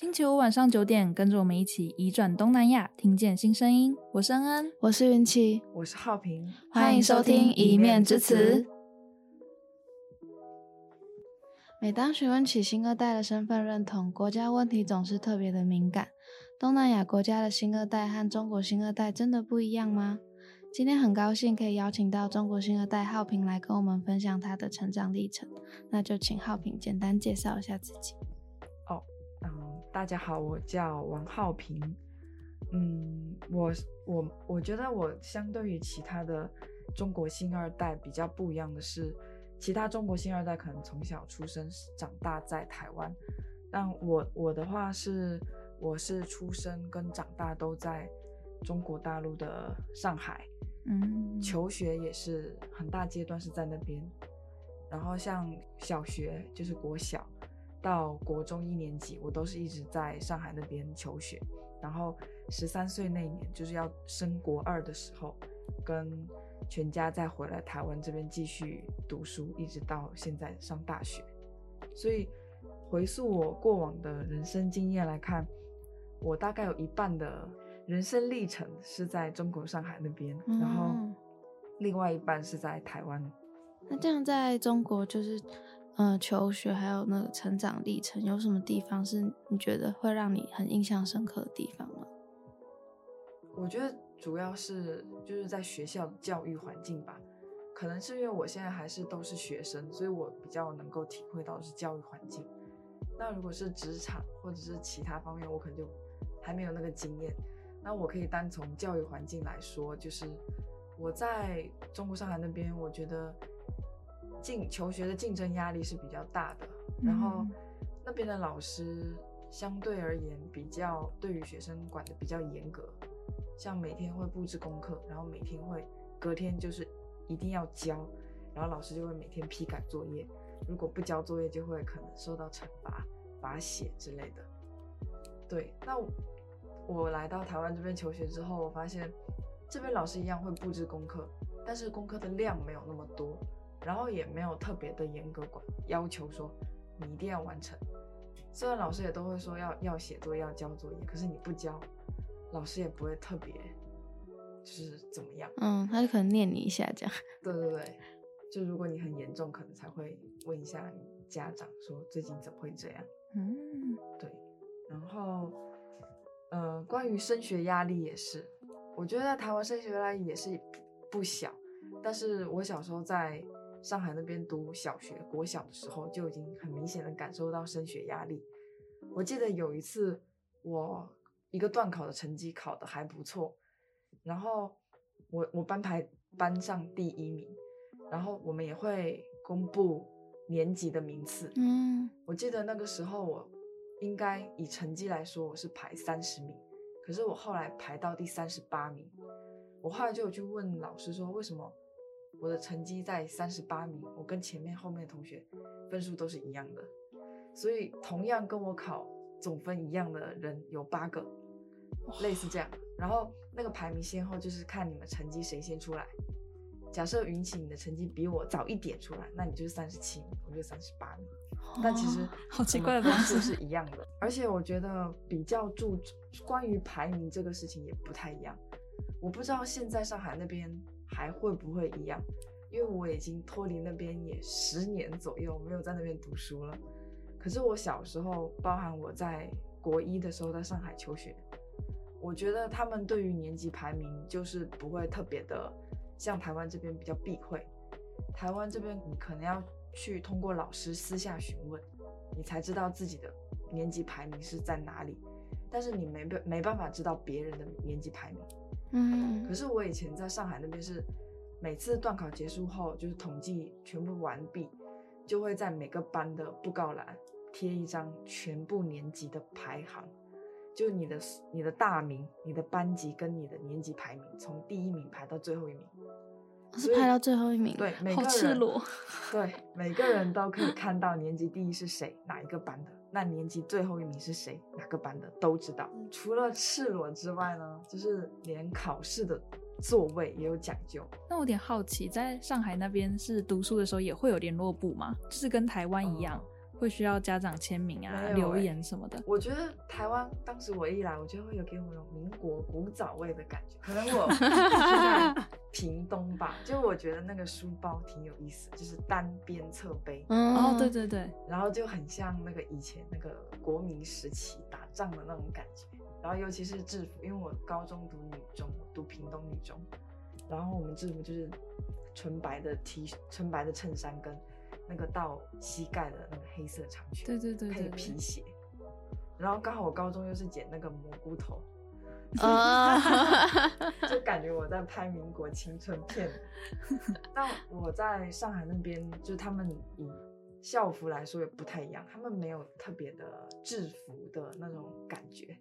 星期五晚上九点，跟着我们一起移转东南亚，听见新声音。我是恩恩，我是云奇，我是浩平，欢迎收听《一面之词》。每当询问起新二代的身份认同，国家问题总是特别的敏感。东南亚国家的新二代和中国新二代真的不一样吗？今天很高兴可以邀请到中国新二代浩平来跟我们分享他的成长历程。那就请浩平简单介绍一下自己。大家好，我叫王浩平。嗯，我我我觉得我相对于其他的中国新二代比较不一样的是，其他中国新二代可能从小出生长大在台湾，但我我的话是我是出生跟长大都在中国大陆的上海，嗯，求学也是很大阶段是在那边，然后像小学就是国小。到国中一年级，我都是一直在上海那边求学。然后十三岁那年，就是要升国二的时候，跟全家再回来台湾这边继续读书，一直到现在上大学。所以回溯我过往的人生经验来看，我大概有一半的人生历程是在中国上海那边，然后另外一半是在台湾。那这样在中国就是。嗯，求学还有那个成长历程，有什么地方是你觉得会让你很印象深刻的地方吗？我觉得主要是就是在学校教育环境吧，可能是因为我现在还是都是学生，所以我比较能够体会到是教育环境。那如果是职场或者是其他方面，我可能就还没有那个经验。那我可以单从教育环境来说，就是我在中国上海那边，我觉得。进求学的竞争压力是比较大的，然后那边的老师相对而言比较对于学生管得比较严格，像每天会布置功课，然后每天会隔天就是一定要交，然后老师就会每天批改作业，如果不交作业就会可能受到惩罚、罚写之类的。对，那我来到台湾这边求学之后，我发现这边老师一样会布置功课，但是功课的量没有那么多。然后也没有特别的严格管要求说你一定要完成，虽然老师也都会说要要写作业要交作业，可是你不交，老师也不会特别就是怎么样，嗯，他就可能念你一下这样。对对对，就如果你很严重，可能才会问一下你家长说最近怎么会这样。嗯，对。然后，呃，关于升学压力也是，我觉得在台湾升学压力也是不小，但是我小时候在。上海那边读小学、国小的时候，就已经很明显的感受到升学压力。我记得有一次，我一个段考的成绩考得还不错，然后我我班排班上第一名，然后我们也会公布年级的名次。嗯，我记得那个时候我应该以成绩来说，我是排三十名，可是我后来排到第三十八名。我后来就有去问老师说，为什么？我的成绩在三十八名，我跟前面后面的同学分数都是一样的，所以同样跟我考总分一样的人有八个，类似这样。然后那个排名先后就是看你们成绩谁先出来。假设云起你的成绩比我早一点出来，那你就是三十七名，我就三十八名。但其实好奇怪的方式是一样的，而且我觉得比较注关于排名这个事情也不太一样。我不知道现在上海那边。还会不会一样？因为我已经脱离那边也十年左右，没有在那边读书了。可是我小时候，包含我在国一的时候在上海求学，我觉得他们对于年级排名就是不会特别的像台湾这边比较避讳。台湾这边你可能要去通过老师私下询问，你才知道自己的年级排名是在哪里，但是你没办没办法知道别人的年级排名。嗯，可是我以前在上海那边是，每次段考结束后，就是统计全部完毕，就会在每个班的布告栏贴一张全部年级的排行，就你的你的大名、你的班级跟你的年级排名，从第一名排到最后一名，是排到最后一名，对，每个人，好赤裸，对，每个人都可以看到年级第一是谁，哪一个班的。那年级最后一名是谁？哪个班的都知道。除了赤裸之外呢，就是连考试的座位也有讲究。那我有点好奇，在上海那边是读书的时候也会有联络簿吗？就是跟台湾一样？嗯、会需要家长签名啊、欸、留言什么的。我觉得台湾当时我一来，我觉得会有给我那种民国古早味的感觉。可能我 屏东吧，就我觉得那个书包挺有意思，就是单边侧背。嗯，哦，对对对，然后就很像那个以前那个国民时期打仗的那种感觉。然后尤其是制服，因为我高中读女中，读屏东女中，然后我们制服就是纯白的 T，纯白的衬衫跟那个到膝盖的那个黑色长裙，对对对，配皮鞋。然后刚好我高中又是剪那个蘑菇头，啊，就感觉我在拍民国青春片。但我在上海那边，就他们以校服来说也不太一样，他们没有特别的制服的那种感觉。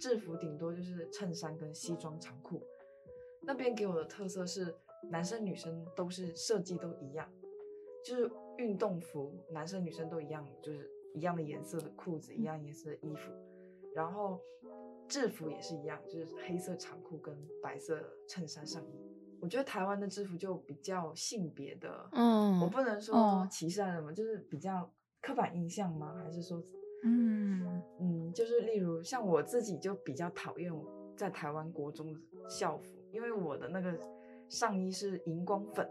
制服顶多就是衬衫跟西装长裤，那边给我的特色是男生女生都是设计都一样，就是运动服男生女生都一样，就是一样的颜色的裤子，一样颜色的衣服，然后制服也是一样，就是黑色长裤跟白色衬衫上衣。我觉得台湾的制服就比较性别的，嗯，我不能说歧视什么，就是比较刻板印象吗？还是说？嗯嗯，就是例如像我自己就比较讨厌在台湾国中的校服，因为我的那个上衣是荧光粉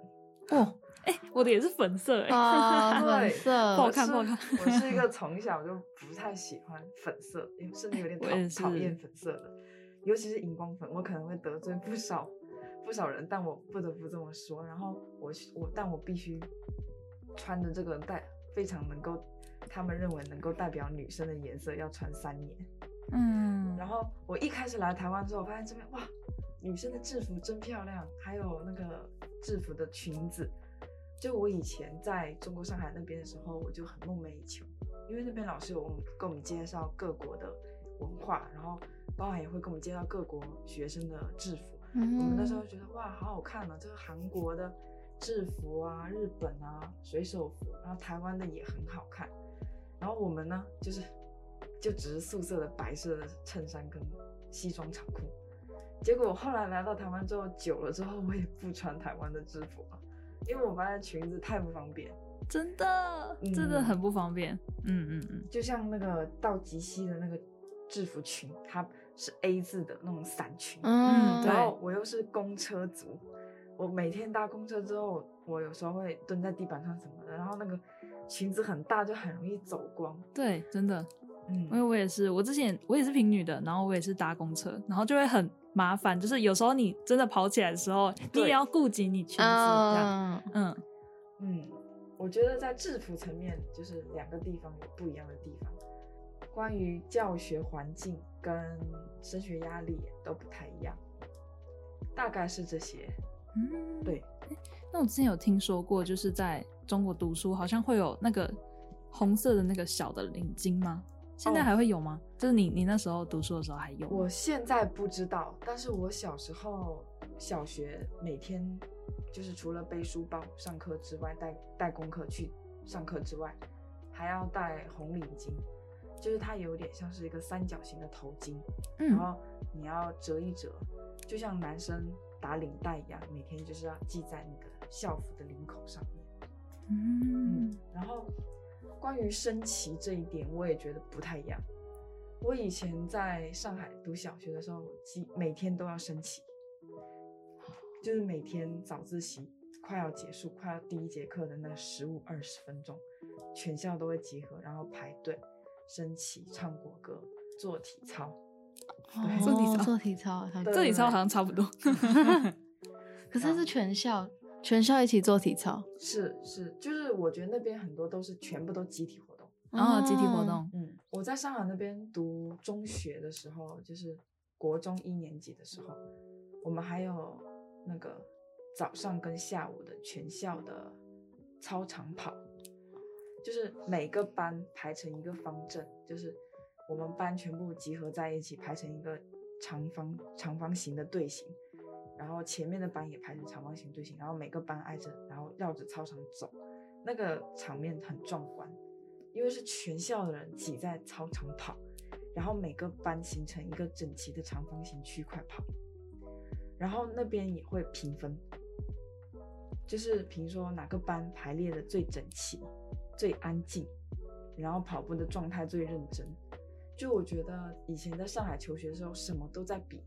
哦，哎、欸，我的也是粉色哎、啊，粉色不好看不好看。我是一个从小就不太喜欢粉色，甚至有点讨讨厌粉色的，尤其是荧光粉，我可能会得罪不少不少人，但我不得不这么说。然后我我但我必须穿的这个代非常能够。他们认为能够代表女生的颜色要穿三年，嗯，然后我一开始来台湾之后，我发现这边哇，女生的制服真漂亮，还有那个制服的裙子，就我以前在中国上海那边的时候，我就很梦寐以求，因为那边老师有跟我们介绍各国的文化，然后包含也会跟我们介绍各国学生的制服，嗯，我们那时候觉得哇，好好看啊，这个韩国的制服啊，日本啊，水手服，然后台湾的也很好看。然后我们呢，就是就只是素色的白色的衬衫跟西装长裤。结果我后来来到台湾之后，久了之后，我也不穿台湾的制服了，因为我发现裙子太不方便，真的，嗯、真的很不方便。嗯嗯嗯，就像那个到极西的那个制服裙，它是 A 字的那种伞裙。嗯，然后我又是公车族，我每天搭公车之后，我有时候会蹲在地板上什么的，然后那个。裙子很大，就很容易走光。对，真的，嗯，因为我也是，我之前我也是平女的，然后我也是搭公车，然后就会很麻烦，就是有时候你真的跑起来的时候，你也要顾及你裙子这样。嗯嗯，我觉得在制服层面，就是两个地方有不一样的地方，关于教学环境跟升学压力都不太一样，大概是这些。嗯，对。那我之前有听说过，就是在中国读书，好像会有那个红色的那个小的领巾吗？现在还会有吗？哦、就是你你那时候读书的时候还有？我现在不知道，但是我小时候小学每天就是除了背书包上课之外，带带功课去上课之外，还要带红领巾，就是它有点像是一个三角形的头巾，嗯、然后你要折一折，就像男生打领带一样，每天就是要系在那个。校服的领口上面，嗯，嗯，然后关于升旗这一点，我也觉得不太一样。我以前在上海读小学的时候，每天都要升旗，就是每天早自习快要结束，快要第一节课的那十五二十分钟，全校都会集合，然后排队升旗、唱国歌、做体操。对，做体操，做体操，做体操好像差不多。可是是全校。全校一起做体操，是是，就是我觉得那边很多都是全部都集体活动，然后、哦、集体活动。嗯，我在上海那边读中学的时候，就是国中一年级的时候，我们还有那个早上跟下午的全校的操场跑，就是每个班排成一个方阵，就是我们班全部集合在一起排成一个长方长方形的队形。然后前面的班也排成长方形队形，然后每个班挨着，然后绕着操场走，那个场面很壮观，因为是全校的人挤在操场跑，然后每个班形成一个整齐的长方形区块跑，然后那边也会评分，就是评说哪个班排列的最整齐、最安静，然后跑步的状态最认真。就我觉得以前在上海求学的时候，什么都在比，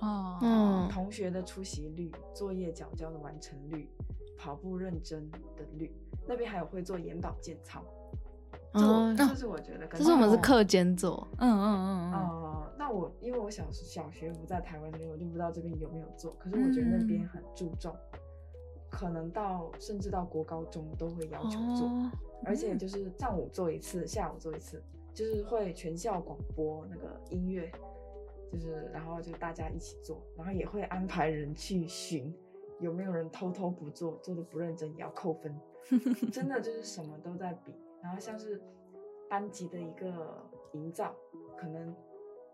哦，嗯，同学的出席率、作业缴交的完成率、跑步认真的率，那边还有会做眼保健操。哦，这是我觉得跟，这是我们是课间做，嗯嗯嗯嗯。呃，那我因为我小小学不在台湾那边，我就不知道这边有没有做。可是我觉得那边很注重，嗯、可能到甚至到国高中都会要求做，哦、而且就是上午做一次，下午做一次，就是会全校广播那个音乐，就是然后就大家一起做，然后也会安排人去巡，有没有人偷偷不做，做的不认真也要扣分，真的就是什么都在比。然后像是班级的一个营造，可能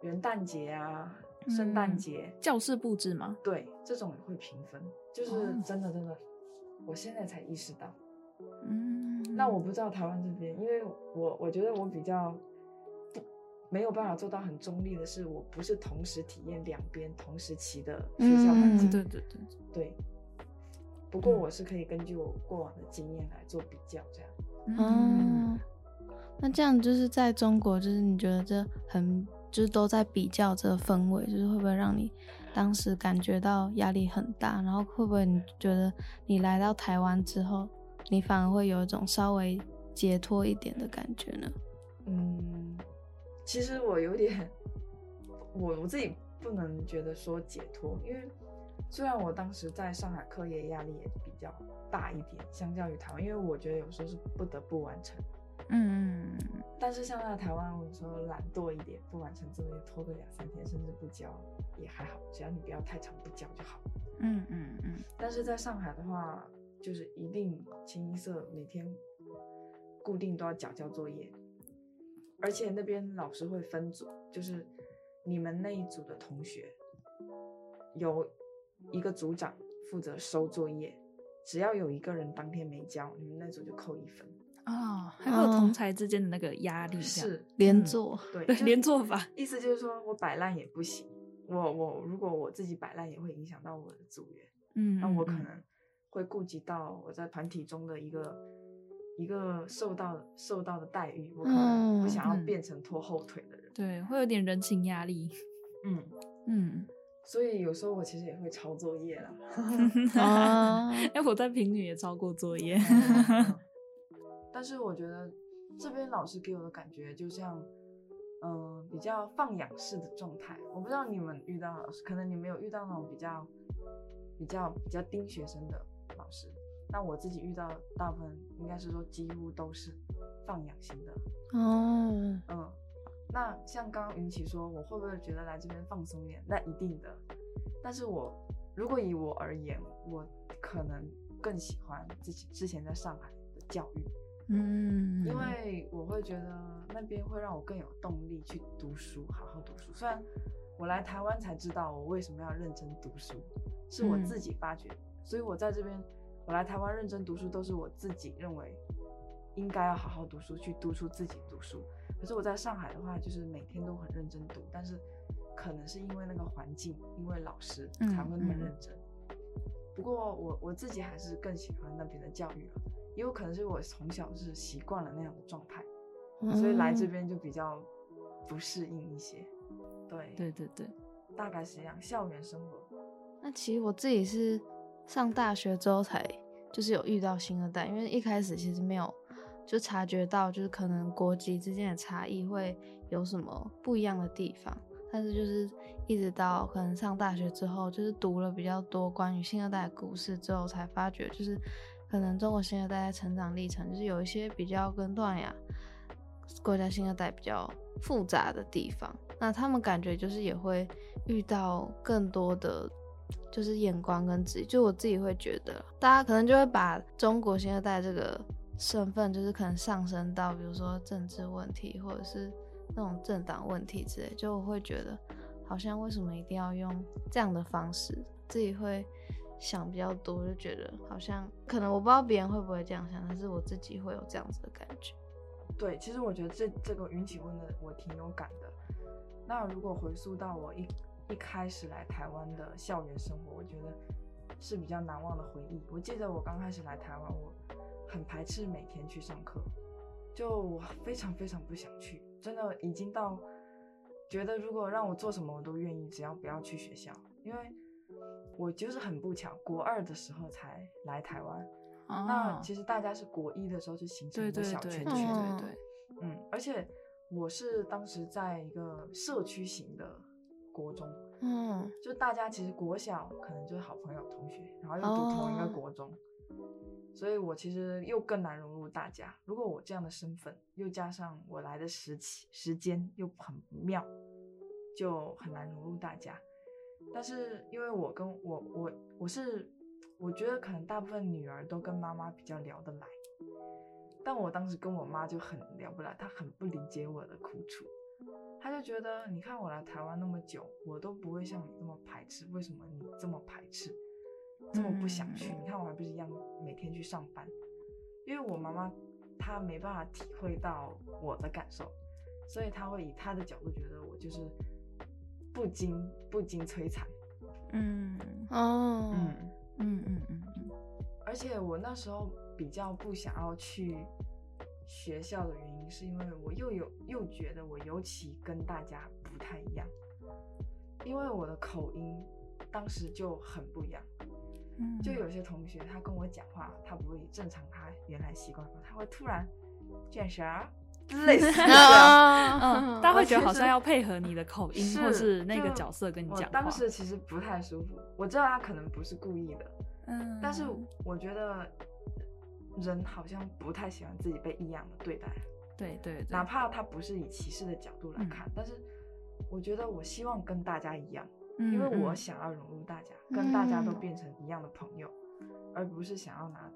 元旦节啊、圣诞节、嗯、教室布置嘛，对，这种也会评分，就是真的真的，我现在才意识到。嗯，那我不知道台湾这边，因为我我觉得我比较不没有办法做到很中立的是，我不是同时体验两边同时期的学校环境。对对对对。不过我是可以根据我过往的经验来做比较，这样。哦，那这样就是在中国，就是你觉得这很就是都在比较这个氛围，就是会不会让你当时感觉到压力很大？然后会不会你觉得你来到台湾之后，你反而会有一种稍微解脱一点的感觉呢？嗯，其实我有点，我我自己不能觉得说解脱，因为。虽然我当时在上海课业压力也比较大一点，相较于台湾，因为我觉得有时候是不得不完成，嗯，但是像在台湾，我有时候懒惰一点，不完成作业拖个两三天，甚至不交也还好，只要你不要太长不交就好。嗯嗯嗯。但是在上海的话，就是一定清一色每天固定都要缴交作业，而且那边老师会分组，就是你们那一组的同学由。一个组长负责收作业，只要有一个人当天没交，你们那组就扣一分哦。还有同才之间的那个压力，是连坐，对，连坐法。意思就是说我摆烂也不行，我我如果我自己摆烂，也会影响到我的组员。嗯，那我可能会顾及到我在团体中的一个一个受到受到的待遇，我可能不想要变成拖后腿的人。对，会有点人情压力。嗯嗯。所以有时候我其实也会抄作业啦。啊，哎，我在平女也抄过作业。但是我觉得这边老师给我的感觉就像，嗯、呃，比较放养式的状态。我不知道你们遇到老师，可能你没有遇到那种比较比较比较盯学生的老师。那我自己遇到大部分应该是说几乎都是放养型的。哦，嗯。那像刚刚云奇说，我会不会觉得来这边放松一点？那一定的。但是我如果以我而言，我可能更喜欢自己之前在上海的教育，嗯，因为我会觉得那边会让我更有动力去读书，好好读书。虽然我来台湾才知道我为什么要认真读书，是我自己发觉，所以我在这边，我来台湾认真读书都是我自己认为应该要好好读书，去督促自己读书。可是我在上海的话，就是每天都很认真读，但是可能是因为那个环境，因为老师才会那么认真。嗯嗯、不过我我自己还是更喜欢那边的教育了，也有可能是我从小是习惯了那样的状态，嗯、所以来这边就比较不适应一些。对对对对，大概是这样。校园生活，那其实我自己是上大学之后才就是有遇到新二代，因为一开始其实没有。就察觉到，就是可能国籍之间的差异会有什么不一样的地方，但是就是一直到可能上大学之后，就是读了比较多关于新二代的故事之后，才发觉就是可能中国新二代的成长历程，就是有一些比较跟断崖国家新二代比较复杂的地方。那他们感觉就是也会遇到更多的就是眼光跟自己，就我自己会觉得，大家可能就会把中国新二代这个。身份就是可能上升到，比如说政治问题，或者是那种政党问题之类，就我会觉得好像为什么一定要用这样的方式，自己会想比较多，就觉得好像可能我不知道别人会不会这样想，但是我自己会有这样子的感觉。对，其实我觉得这这个云起问的我挺有感的。那如果回溯到我一一开始来台湾的校园生活，我觉得是比较难忘的回忆。我记得我刚开始来台湾，我。很排斥每天去上课，就我非常非常不想去，真的已经到觉得如果让我做什么我都愿意，只要不要去学校，因为我就是很不巧，国二的时候才来台湾。哦、那其实大家是国一的时候就形成一个小圈圈，对对对，对，对，嗯，而且我是当时在一个社区型的国中，嗯，就大家其实国小可能就是好朋友同学，然后又读同一个国中，哦、所以我其实又更难融入大家。如果我这样的身份，又加上我来的时期时间又很妙，就很难融入大家。但是因为我跟我我我是。我觉得可能大部分女儿都跟妈妈比较聊得来，但我当时跟我妈就很聊不来，她很不理解我的苦楚，她就觉得你看我来台湾那么久，我都不会像你这么排斥，为什么你这么排斥，这么不想去？你看我还不是一样每天去上班？因为我妈妈她没办法体会到我的感受，所以她会以她的角度觉得我就是不经不经摧残，嗯哦嗯。嗯嗯嗯嗯，而且我那时候比较不想要去学校的原因，是因为我又有又觉得我尤其跟大家不太一样，因为我的口音当时就很不一样。嗯，就有些同学他跟我讲话，他不会正常他原来习惯，他会突然卷舌，类似这样，嗯，他会觉得好像要配合你的口音，或是那个角色跟你讲话。当时其实不太舒服，我知道他可能不是故意的，嗯，但是我觉得人好像不太喜欢自己被异样的对待，对对，对，哪怕他不是以歧视的角度来看，嗯，但是我觉得我希望跟大家一样，嗯，因为我想要融入大家，嗯，跟大家都变成一样的朋友，嗯，而不是想要拿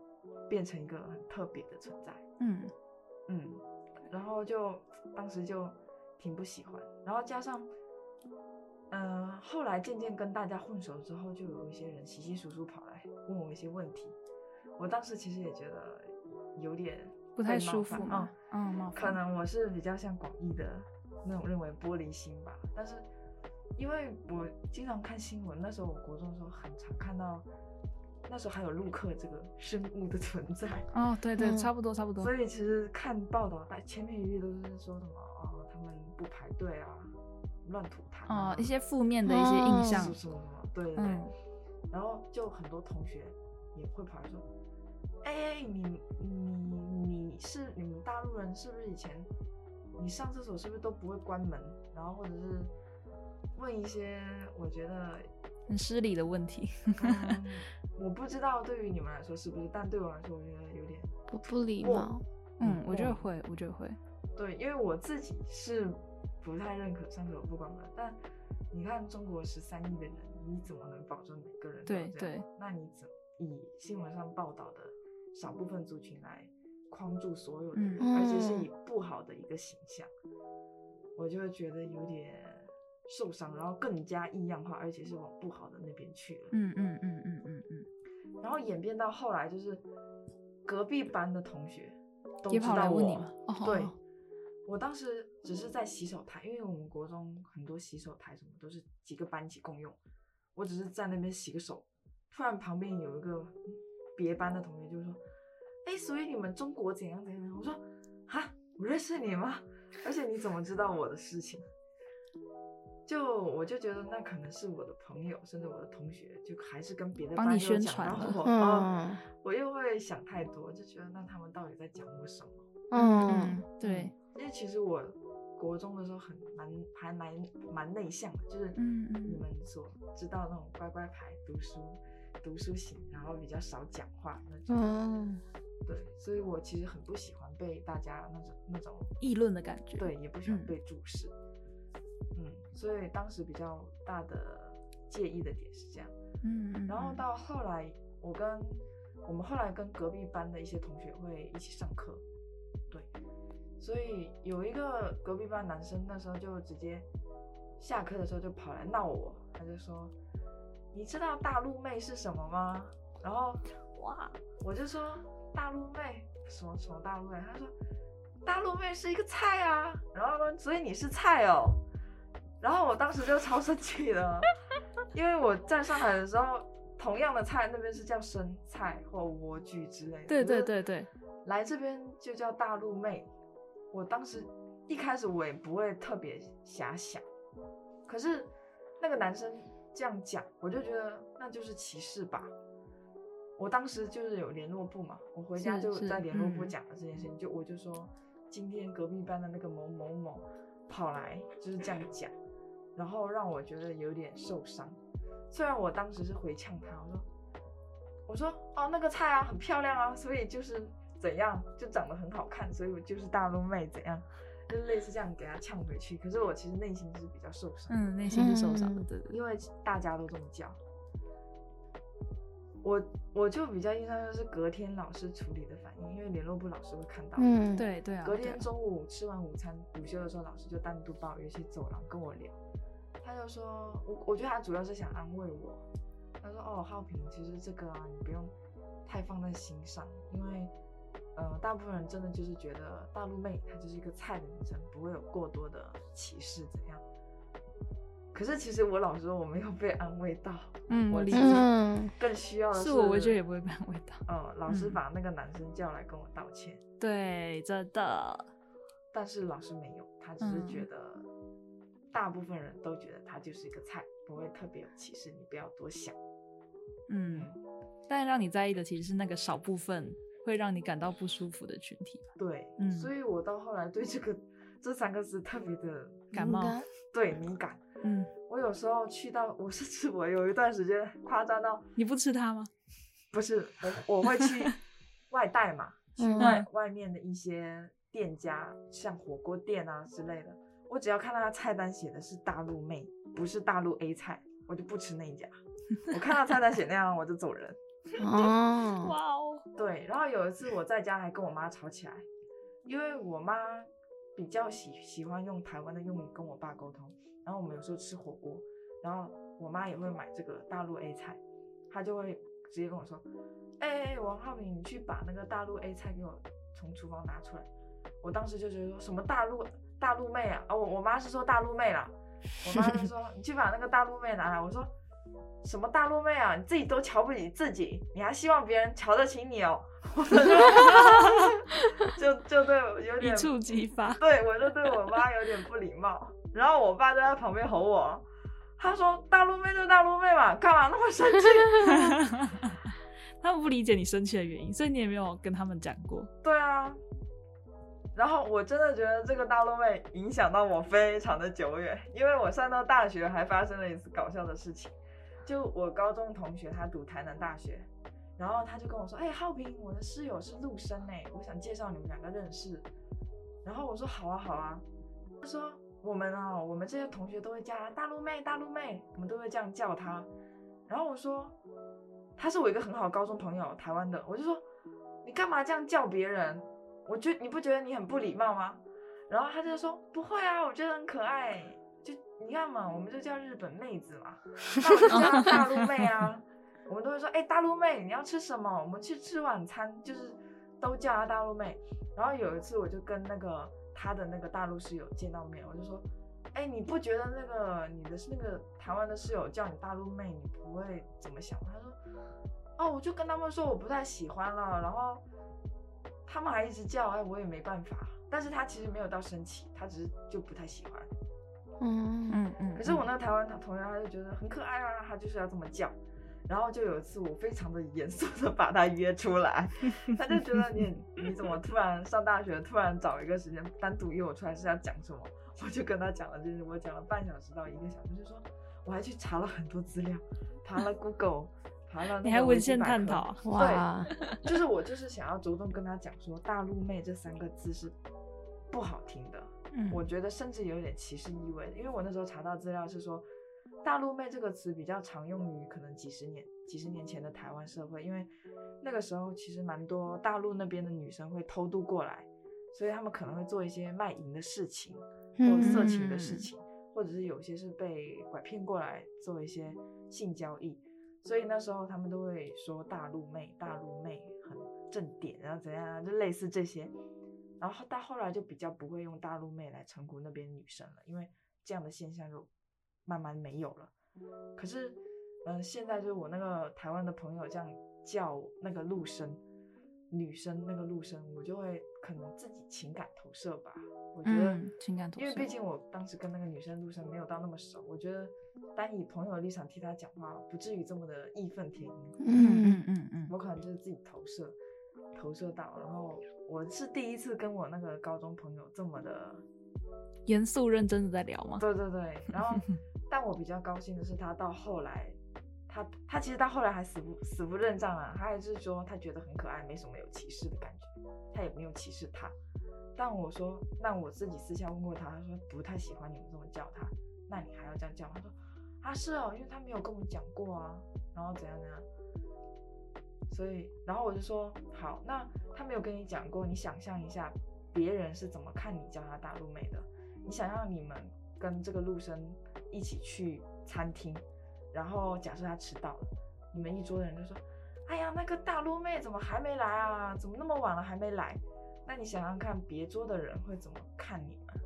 变成一个很特别的存在，嗯。嗯。然后就当时就挺不喜欢，然后加上，嗯、呃，后来渐渐跟大家混熟之后，就有一些人稀稀疏疏跑来问我一些问题，我当时其实也觉得有点不太舒服啊，嗯，可能我是比较像广义的那种认为玻璃心吧，但是因为我经常看新闻，那时候我国中的时候很常看到。那时候还有陆客这个生物的存在哦，对对，差不多差不多。所以其实看报道，大千篇一律都是说什么啊，他们不排队啊，乱吐痰啊，一些负面的一些印象，什么什么，对对对。然后就很多同学也会跑来说，哎，你你你是你们大陆人是不是以前你上厕所是不是都不会关门？然后或者是问一些我觉得。很失礼的问题，嗯，我不知道对于你们来说是不是，但对我来说，我觉得有点不不礼貌。嗯，我觉得会，我觉得会。对，因为我自己是不太认可上厕所不关门，但你看中国十三亿的人，你怎么能保证每个人都这样？对对。那你怎以新闻上报道的少部分族群来框住所有的人，嗯，而且是以不好的一个形象，我就会觉得有点。受伤，然后更加异样化，而且是往不好的那边去了。嗯嗯嗯嗯嗯嗯。然后演变到后来，就是隔壁班的同学都知道我。Oh, 对，oh. 我当时只是在洗手台，因为我们国中很多洗手台什么都是几个班一起共用。我只是在那边洗个手，突然旁边有一个别班的同学就说：“哎，所以你们中国怎样怎样？”我说：“哈，我认识你吗？而且你怎么知道我的事情？”就我就觉得那可能是我的朋友，甚至我的同学，就还是跟别的班友讲，然后我、嗯哦、我又会想太多，就觉得那他们到底在讲我什么？嗯，对，因为其实我国中的时候很蛮还蛮蛮内向的，就是你们所知道那种乖乖牌，读书读书型，然后比较少讲话那种。嗯，对，所以我其实很不喜欢被大家那种那种议论的感觉，对，也不喜欢被注视。嗯嗯，所以当时比较大的介意的点是这样，嗯，然后到后来，我跟我们后来跟隔壁班的一些同学会一起上课，对，所以有一个隔壁班男生那时候就直接下课的时候就跑来闹我，他就说，你知道大陆妹是什么吗？然后哇，我就说大陆妹什么什么大陆妹，他说大陆妹是一个菜啊，然后说所以你是菜哦。然后我当时就超生气的，因为我在上海的时候，同样的菜那边是叫生菜或莴苣之类的。对对对对，来这边就叫大陆妹，我当时一开始我也不会特别遐想，可是那个男生这样讲，我就觉得那就是歧视吧。我当时就是有联络部嘛，我回家就在联络部讲了这件事情，就我就说今天隔壁班的那个某某某跑来就是这样讲，然后让我觉得有点受伤。虽然我当时是回呛他，我说我说哦那个菜啊很漂亮啊，所以就是怎样就长得很好看，所以我就是大陆妹怎样，就类似这样给他呛回去。可是我其实内心是比较受伤，嗯，内心是受伤的，对对，因为大家都这么叫。我我就比较印象就是隔天老师处理的反应，因为联络部老师会看到。嗯，对对啊。隔天中午吃完午餐午休的时候，老师就单独抱约去走廊跟我聊。他就说，我我觉得他主要是想安慰我。他说，哦，浩平，其实这个啊，你不用太放在心上，因为呃，大部分人真的就是觉得大陆妹她就是一个菜的女生，不会有过多的歧视怎样。可是其实我老实说，我没有被安慰到。嗯，我理解。更需要的是，是我，我觉得也不会被安慰到。嗯，老师把那个男生叫来跟我道歉。嗯、对，真的。但是老师没有，他只是觉得大部分人都觉得他就是一个菜，不会特别有歧视，你不要多想。嗯，但让你在意的其实是那个少部分会让你感到不舒服的群体。对，嗯，所以我到后来对这个这三个字特别的感冒，对，敏感。嗯，我有时候去到，我甚至我有一段时间夸张到，你不吃它吗？不是，我我会去 外带嘛，去外外面的一些店家，像火锅店啊之类的，我只要看到他菜单写的是大陆妹，不是大陆 A 菜，我就不吃那一家。我看到菜单写那样，我就走人。哦，哇哦，对。然后有一次我在家还跟我妈吵起来，因为我妈比较喜喜欢用台湾的用语跟我爸沟通。然后我们有时候吃火锅，然后我妈也会买这个大陆 A 菜，她就会直接跟我说：“哎、欸、哎，王浩明，你去把那个大陆 A 菜给我从厨房拿出来。”我当时就觉得说什么大陆大陆妹啊，哦，我我妈是说大陆妹啦，我妈就说你去把那个大陆妹拿来。我说什么大陆妹啊，你自己都瞧不起自己，你还希望别人瞧得起你哦？就 就对我有点一触即发，对我就对我妈有点不礼貌。然后我爸就在旁边吼我，他说：“大陆妹就大陆妹嘛，干嘛那么生气？”他们不理解你生气的原因，所以你也没有跟他们讲过。对啊，然后我真的觉得这个大陆妹影响到我非常的久远，因为我上到大学还发生了一次搞笑的事情。就我高中同学，他读台南大学，然后他就跟我说：“哎、浩平，我的室友是陆生哎，我想介绍你们两个认识。”然后我说：“好啊，好啊。”他说。我们哦，我们这些同学都会叫他大陆妹，大陆妹，我们都会这样叫她。然后我说，她是我一个很好高中朋友，台湾的。我就说，你干嘛这样叫别人？我觉你不觉得你很不礼貌吗？然后他就说，不会啊，我觉得很可爱。就你看嘛，我们就叫日本妹子嘛，大陆妹啊。我们都会说，哎，大陆妹，你要吃什么？我们去吃晚餐，就是都叫她大陆妹。然后有一次，我就跟那个。她的那个大陆室友见到面，我就说，哎，你不觉得那个你的那个台湾的室友叫你大陆妹，你不会怎么想？她说，哦，我就跟他们说我不太喜欢了，然后他们还一直叫，哎，我也没办法。但是她其实没有到生气，她只是就不太喜欢。嗯嗯嗯。可是我那个台湾同学他就觉得很可爱啊，他就是要这么叫。然后就有一次，我非常的严肃的把他约出来，他就觉得你你怎么突然上大学，突然找一个时间单独约我出来是要讲什么？我就跟他讲了，就是我讲了半小时到一个小时，就说我还去查了很多资料，爬了 Google，爬了你还文献探讨，哇，对，就是我就是想要着重跟他讲说，大陆妹这三个字是不好听的，嗯，我觉得甚至有点歧视意味，因为我那时候查到资料是说。大陆妹这个词比较常用于可能几十年、几十年前的台湾社会，因为那个时候其实蛮多大陆那边的女生会偷渡过来，所以他们可能会做一些卖淫的事情，或色情的事情，或者是有些是被拐骗过来做一些性交易，所以那时候他们都会说大陆妹，大陆妹很正点，然后怎样，就类似这些。然后到后来就比较不会用大陆妹来称呼那边女生了，因为这样的现象就。慢慢没有了，可是，嗯、呃，现在就是我那个台湾的朋友这样叫那个陆生，女生那个陆生，我就会可能自己情感投射吧。我觉得、嗯、情感投射，因为毕竟我当时跟那个女生陆生没有到那么熟，我觉得单以朋友的立场替她讲话，不至于这么的义愤填膺。嗯嗯嗯嗯，我可能就是自己投射，投射到，然后我是第一次跟我那个高中朋友这么的严肃认真的在聊吗？对对对，然后 但我比较高兴的是，他到后来。他他其实到后来还死不死不认账啊，他还是说他觉得很可爱，没什么有歧视的感觉，他也没有歧视他。但我说，那我自己私下问过他，他说不太喜欢你们这么叫他，那你还要这样叫？他说啊是哦，因为他没有跟我们讲过啊，然后怎样怎样，所以然后我就说好，那他没有跟你讲过，你想象一下别人是怎么看你叫他大陆妹的？你想象你们跟这个陆生一起去餐厅。然后假设他迟到了，你们一桌的人就说：“哎呀，那个大陆妹怎么还没来啊？怎么那么晚了还没来？”那你想想看，别桌的人会怎么看你们？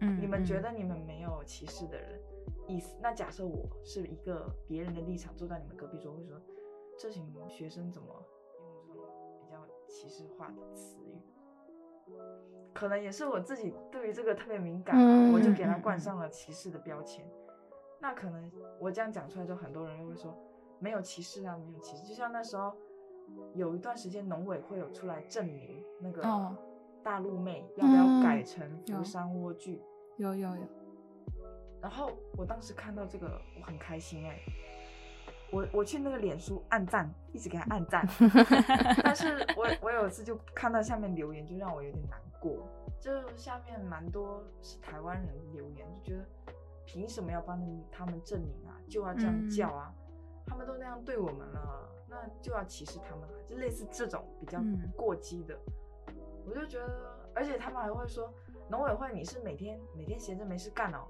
嗯，你们觉得你们没有歧视的人意思？那假设我是一个别人的立场，坐在你们隔壁桌，会说这群学生怎么用这种比较歧视化的词语？可能也是我自己对于这个特别敏感，嗯，我就给他冠上了歧视的标签。那可能我这样讲出来，之后很多人又会说没有歧视啊，没有歧视。就像那时候有一段时间，农委会有出来证明那个大陆妹要不要改成福山莴苣，有有有。然后我当时看到这个，我很开心哎、欸。我我去那个脸书按赞，一直给他按赞。但是我我有一次就看到下面留言，就让我有点难过。就下面蛮多是台湾人留言，就觉得。凭什么要帮他们证明啊？就要这样叫啊？嗯、他们都那样对我们了，那就要歧视他们啊？就类似这种比较过激的，嗯、我就觉得，而且他们还会说，农委会你是每天每天闲着没事干哦，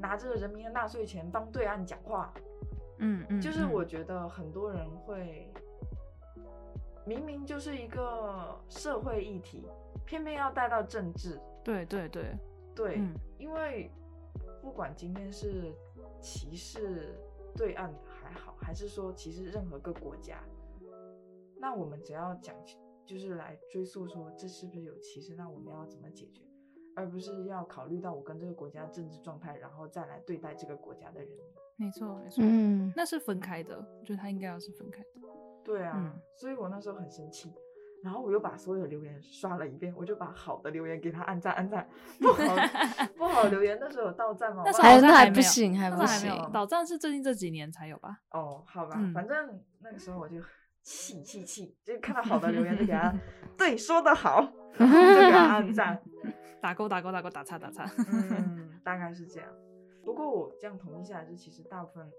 拿着人民的纳税钱帮对岸讲话，嗯嗯，就是我觉得很多人会，明明就是一个社会议题，偏偏要带到政治，对对对。对，嗯、因为。不管今天是歧视对岸还好，还是说歧视任何个国家，那我们只要讲，就是来追溯说这是不是有歧视，那我们要怎么解决，而不是要考虑到我跟这个国家政治状态，然后再来对待这个国家的人民。没错，没错，嗯，那是分开的，我觉得他应该要是分开的。对啊，嗯，所以我那时候很生气。然后我又把所有的留言刷了一遍，我就把好的留言给他按赞按赞，不好 不好留言那时候有到站吗？那时候好像还不行，还不行。倒赞是最近这几年才有吧？哦，好吧，嗯、反正那个时候我就气气气，就看到好的留言就给他，对，说的好，然后就给他按赞，打勾打勾打勾打叉打叉，嗯，大概是这样。不过我这样统计下来，就其实大部分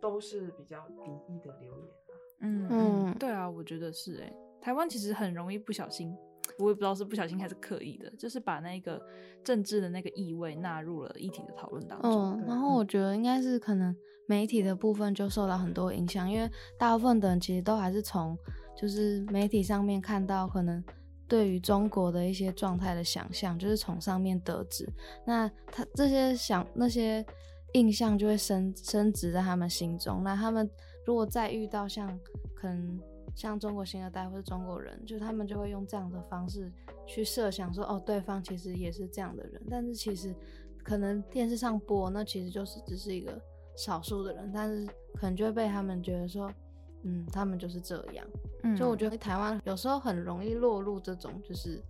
都是比较敌意的留言啊。嗯嗯，对啊，我觉得是哎、欸。台湾其实很容易不小心，我也不知道是不小心还是刻意的，就是把那个政治的那个意味纳入了议题的讨论当中。嗯，然后我觉得应该是可能媒体的部分就受到很多影响，因为大部分的人其实都还是从就是媒体上面看到可能对于中国的一些状态的想象，就是从上面得知，那他这些想那些印象就会升升值在他们心中。那他们如果再遇到像可能。像中国新二代或者中国人，就他们就会用这样的方式去设想说，哦，对方其实也是这样的人，但是其实可能电视上播，那其实就是只是一个少数的人，但是可能就会被他们觉得说，嗯，他们就是这样。嗯，就我觉得台湾有时候很容易落入这种，就是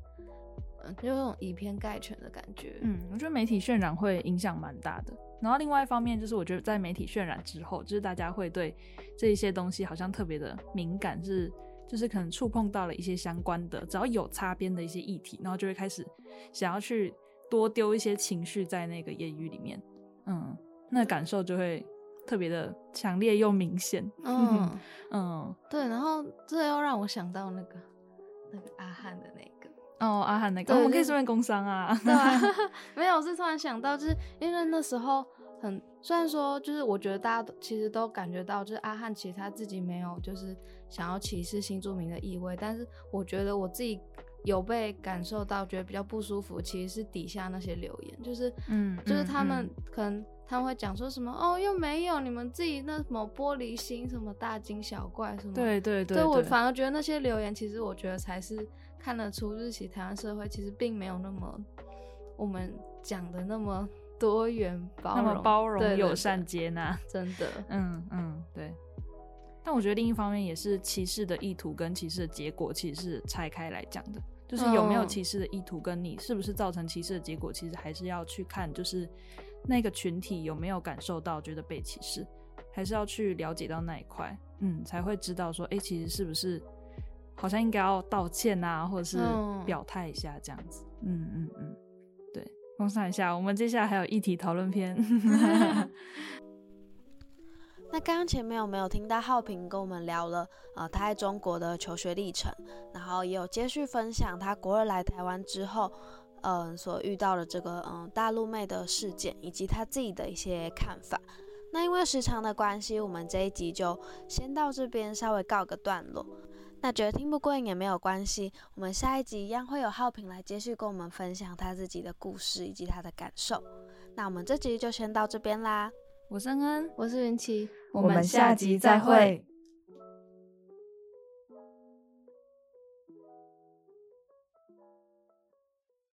嗯，就有种以偏概全的感觉。嗯，我觉得媒体渲染会影响蛮大的。然后另外一方面就是，我觉得在媒体渲染之后，就是大家会对这一些东西好像特别的敏感，是就是可能触碰到了一些相关的，只要有擦边的一些议题，然后就会开始想要去多丢一些情绪在那个言语里面，嗯，那感受就会特别的强烈又明显。嗯 嗯，对，然后这又让我想到那个那个阿汉的那个。哦，阿汉那个，对我们可以顺便工商啊。对啊，没有，我是突然想到，就是因为那时候很，虽然说，就是我觉得大家都其实都感觉到，就是阿汉其实他自己没有就是想要歧视新住民的意味，但是我觉得我自己有被感受到，觉得比较不舒服，其实是底下那些留言，就是嗯，就是他们可能他们会讲说什么、嗯、哦，又没有你们自己那什么玻璃心，什么大惊小怪什么，对对对，对我反而觉得那些留言，其实我觉得才是看得出，就是其实台湾社会其实并没有那么我们讲的那么多元包容，那么包容友善接纳，真的，嗯嗯对。但我觉得另一方面也是歧视的意图跟歧视的结果其实是拆开来讲的，就是有没有歧视的意图跟你是不是造成歧视的结果，其实还是要去看，就是那个群体有没有感受到觉得被歧视，还是要去了解到那一块，嗯，才会知道说，哎、欸，其实是不是好像应该要道歉啊，或者是表态一下这样子，嗯嗯嗯，对，分享一下，我们接下来还有议题讨论篇。那刚刚前面有没有听到浩平跟我们聊了呃他在中国的求学历程，然后也有接续分享他国二来台湾之后，嗯、所遇到的这个嗯、大陆妹的事件，以及他自己的一些看法。那因为时长的关系，我们这一集就先到这边稍微告个段落。那觉得听不过瘾也没有关系，我们下一集一样会有浩平来接续跟我们分享他自己的故事以及他的感受。那我们这集就先到这边啦。我是恩，我是云奇，我们下集再会。